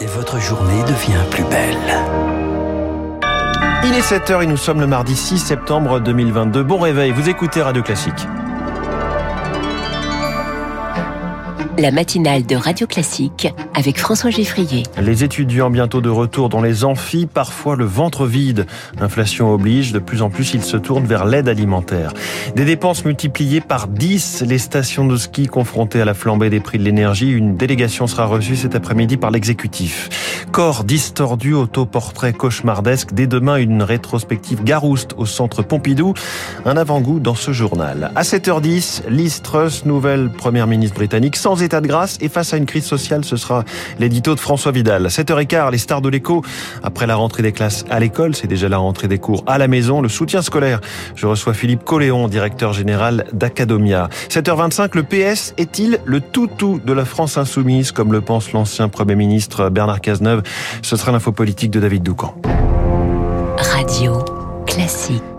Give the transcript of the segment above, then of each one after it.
et votre journée devient plus belle. Il est 7h et nous sommes le mardi 6 septembre 2022. Bon réveil, vous écoutez Radio Classique. La matinale de Radio Classique avec François Geffrier. Les étudiants bientôt de retour dans les amphis, parfois le ventre vide. Inflation oblige, de plus en plus ils se tournent vers l'aide alimentaire. Des dépenses multipliées par 10, les stations de ski confrontées à la flambée des prix de l'énergie. Une délégation sera reçue cet après-midi par l'exécutif. Corps distordu, autoportrait cauchemardesque. Dès demain, une rétrospective Garouste au centre Pompidou. Un avant-goût dans ce journal. À 7h10, Liz Truss, nouvelle première ministre britannique, sans état de grâce et face à une crise sociale, ce sera l'édito de François Vidal. 7h15, les stars de l'écho. Après la rentrée des classes à l'école, c'est déjà la rentrée des cours à la maison, le soutien scolaire. Je reçois Philippe Coléon, directeur général d'Academia. 7h25, le PS est-il le toutou de la France insoumise, comme le pense l'ancien Premier ministre Bernard Cazeneuve? Ce sera l'info politique de David Doucan.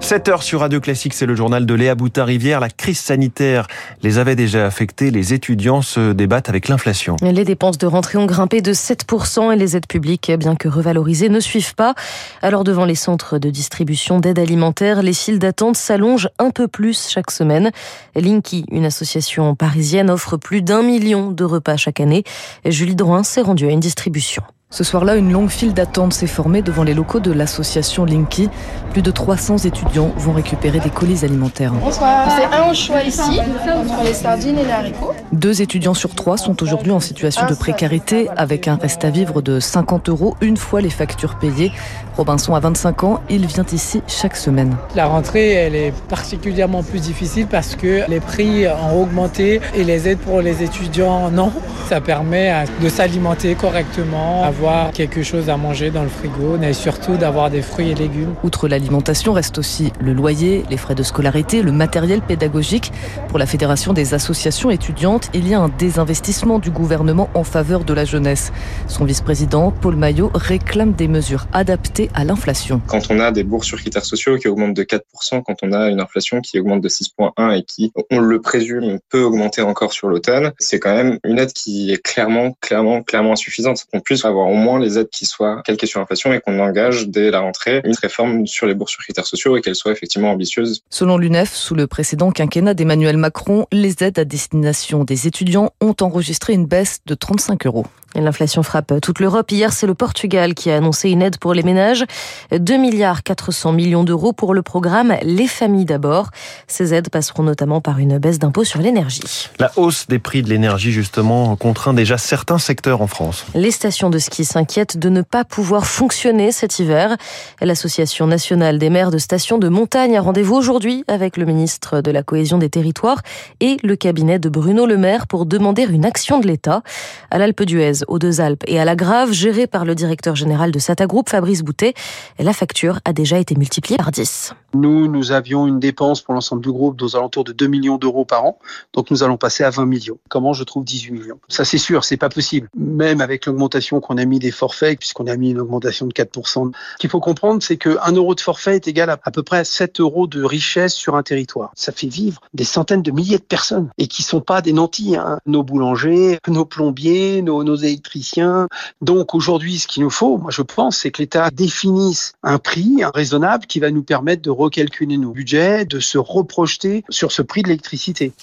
Radio. Classique. 7 heures sur Radio Classique, c'est le journal de Léa Boutin-Rivière. La crise sanitaire les avait déjà affectés. Les étudiants se débattent avec l'inflation. Les dépenses de rentrée ont grimpé de 7% et les aides publiques, bien que revalorisées, ne suivent pas. Alors devant les centres de distribution d'aide alimentaire, les files d'attente s'allongent un peu plus chaque semaine. Linky, une association parisienne, offre plus d'un million de repas chaque année. Julie Drouin s'est rendue à une distribution. Ce soir-là, une longue file d'attente s'est formée devant les locaux de l'association Linky. Plus de 300 étudiants vont récupérer des colis alimentaires. Bonsoir. C'est un au choix ici, entre les sardines et les haricots. Deux étudiants sur trois sont aujourd'hui en situation de précarité, avec un reste à vivre de 50 euros une fois les factures payées. Robinson a 25 ans, il vient ici chaque semaine. La rentrée, elle est particulièrement plus difficile parce que les prix ont augmenté et les aides pour les étudiants, non. Ça permet de s'alimenter correctement, avoir quelque chose à manger dans le frigo, mais surtout d'avoir des fruits et légumes. Outre l'alimentation, reste aussi le loyer, les frais de scolarité, le matériel pédagogique. Pour la Fédération des associations étudiantes, il y a un désinvestissement du gouvernement en faveur de la jeunesse. Son vice-président, Paul Maillot, réclame des mesures adaptées à l'inflation. Quand on a des bourses sur critères sociaux qui augmentent de 4%, quand on a une inflation qui augmente de 6,1 et qui, on le présume, peut augmenter encore sur l'automne, c'est quand même une aide qui est clairement, clairement, clairement insuffisante. Qu'on puisse avoir au moins les aides qui soient calquées sur l'inflation et qu'on engage dès la rentrée une réforme sur les bourses sur critères sociaux et qu'elle soit effectivement ambitieuse. Selon l'UNEF, sous le précédent quinquennat d'Emmanuel Macron, les aides à destination des étudiants ont enregistré une baisse de 35 euros. L'inflation frappe toute l'Europe. Hier, c'est le Portugal qui a annoncé une aide pour les ménages. 2 milliards 400 millions d'euros pour le programme Les familles d'abord. Ces aides passeront notamment par une baisse d'impôts sur l'énergie. La hausse des prix de l'énergie, justement, contraint déjà certains secteurs en France. Les stations de ski s'inquiètent de ne pas pouvoir fonctionner cet hiver. L'Association nationale des maires de stations de montagne a rendez-vous aujourd'hui avec le ministre de la Cohésion des territoires et le cabinet de Bruno Le Maire pour demander une action de l'État. À l'Alpe d'Huez, aux Deux-Alpes et à la Grave, gérée par le directeur général de Sata Group, Fabrice Boutet. La facture a déjà été multipliée par 10. Nous, nous avions une dépense pour l'ensemble du groupe aux alentours de 2 millions d'euros par an. Donc nous allons passer à 20 millions. Comment je trouve 18 millions? Ça c'est sûr, c'est pas possible. Même avec l'augmentation qu'on a mis des forfaits, puisqu'on a mis une augmentation de 4%. Ce qu'il faut comprendre, c'est qu'un euro de forfait est égal à à peu près 7 euros de richesse sur un territoire. Ça fait vivre des centaines de milliers de personnes et qui sont pas des nantis. Hein. Nos boulangers, nos plombiers, nos, nos électriciens. Donc aujourd'hui, ce qu'il nous faut, moi je pense, c'est que l'État définisse un prix raisonnable qui va nous permettre de recalculer nos budgets, de se reprojeter sur ce prix de l'électricité.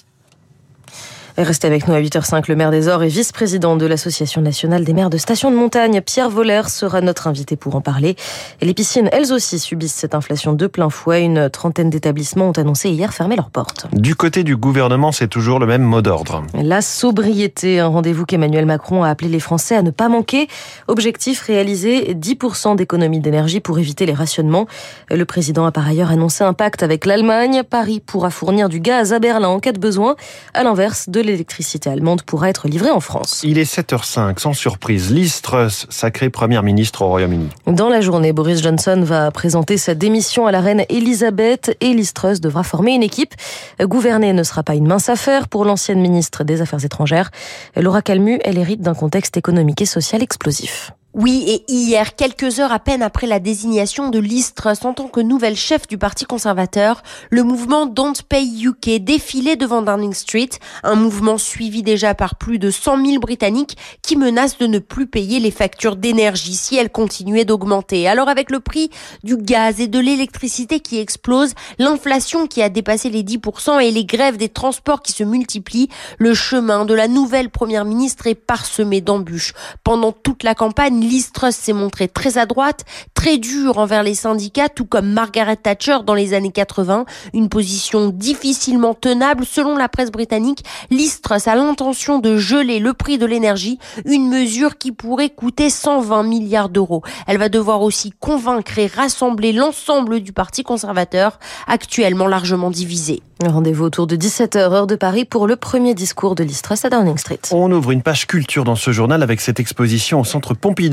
Restez avec nous à 8h05. Le maire des Ors et vice-président de l'Association nationale des maires de stations de montagne, Pierre Voller, sera notre invité pour en parler. Et les piscines, elles aussi, subissent cette inflation de plein fouet. Une trentaine d'établissements ont annoncé hier fermer leurs portes. Du côté du gouvernement, c'est toujours le même mot d'ordre. La sobriété, un rendez-vous qu'Emmanuel Macron a appelé les Français à ne pas manquer. Objectif réaliser 10% d'économie d'énergie pour éviter les rationnements. Le président a par ailleurs annoncé un pacte avec l'Allemagne. Paris pourra fournir du gaz à Berlin en cas de besoin, à l'inverse de l'électricité allemande pourra être livrée en France. Il est 7h05, sans surprise. Liz Truss, sacrée première ministre au Royaume-Uni. Dans la journée, Boris Johnson va présenter sa démission à la reine Elisabeth et Liz Truss devra former une équipe. Gouverner ne sera pas une mince affaire pour l'ancienne ministre des Affaires étrangères. Laura Calmu, elle hérite d'un contexte économique et social explosif. Oui, et hier, quelques heures à peine après la désignation de Liz Truss en tant que nouvelle chef du Parti conservateur, le mouvement Don't Pay UK défilait devant Downing Street, un mouvement suivi déjà par plus de 100 000 Britanniques qui menacent de ne plus payer les factures d'énergie si elles continuaient d'augmenter. Alors avec le prix du gaz et de l'électricité qui explose, l'inflation qui a dépassé les 10% et les grèves des transports qui se multiplient, le chemin de la nouvelle première ministre est parsemé d'embûches. Pendant toute la campagne, Liz Truss s'est montrée très à droite, très dure envers les syndicats, tout comme Margaret Thatcher dans les années 80. Une position difficilement tenable selon la presse britannique. Liz Truss a l'intention de geler le prix de l'énergie, une mesure qui pourrait coûter 120 milliards d'euros. Elle va devoir aussi convaincre et rassembler l'ensemble du Parti conservateur, actuellement largement divisé. Rendez-vous autour de 17h, heure de Paris, pour le premier discours de Liz Truss à Downing Street. On ouvre une page culture dans ce journal avec cette exposition au centre Pompidou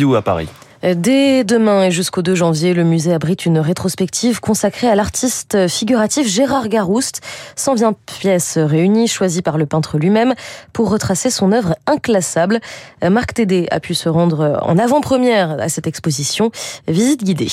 Dès demain et jusqu'au 2 janvier, le musée abrite une rétrospective consacrée à l'artiste figuratif Gérard Garouste. 120 pièces réunies, choisies par le peintre lui-même, pour retracer son œuvre inclassable. Marc Tédé a pu se rendre en avant-première à cette exposition. Visite guidée.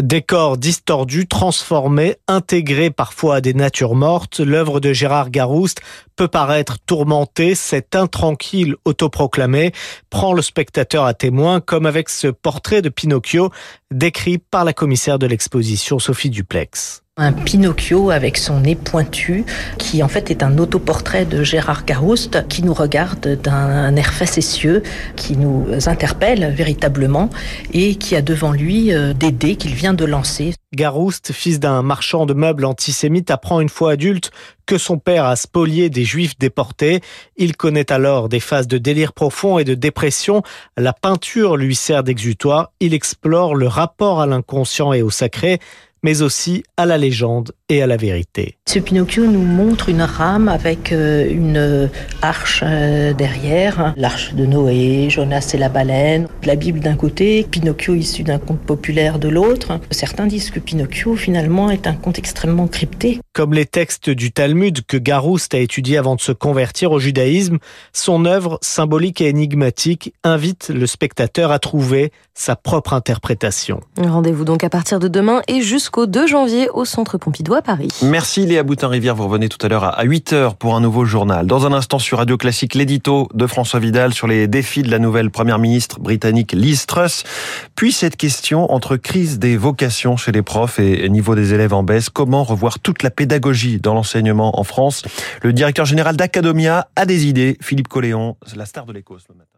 Décors distordus, transformés, intégrés parfois à des natures mortes, l'œuvre de Gérard Garouste peut paraître tourmentée, cet intranquille autoproclamé prend le spectateur à témoin, comme avec ce portrait de Pinocchio décrit par la commissaire de l'exposition Sophie Duplex. Un Pinocchio avec son nez pointu, qui en fait est un autoportrait de Gérard Garouste, qui nous regarde d'un air facétieux, qui nous interpelle véritablement, et qui a devant lui euh, des dés qu'il vient de lancer. Garouste, fils d'un marchand de meubles antisémite, apprend une fois adulte que son père a spolié des juifs déportés. Il connaît alors des phases de délire profond et de dépression. La peinture lui sert d'exutoire. Il explore le rapport à l'inconscient et au sacré mais aussi à la légende et à la vérité. Ce Pinocchio nous montre une rame avec euh, une arche euh, derrière, l'arche de Noé, Jonas et la baleine, la Bible d'un côté, Pinocchio issu d'un conte populaire de l'autre. Certains disent que Pinocchio finalement est un conte extrêmement crypté. Comme les textes du Talmud que Garouste a étudié avant de se convertir au judaïsme, son œuvre symbolique et énigmatique invite le spectateur à trouver sa propre interprétation. Rendez-vous donc à partir de demain et jusqu'au 2 janvier au Centre Pompidou Merci Léa Boutin-Rivière, vous revenez tout à l'heure à 8h pour un nouveau journal. Dans un instant sur Radio Classique, l'édito de François Vidal sur les défis de la nouvelle première ministre britannique Liz Truss. Puis cette question entre crise des vocations chez les profs et niveau des élèves en baisse, comment revoir toute la pédagogie dans l'enseignement en France? Le directeur général d'Academia a des idées, Philippe Colléon, la star de l'Écosse le matin.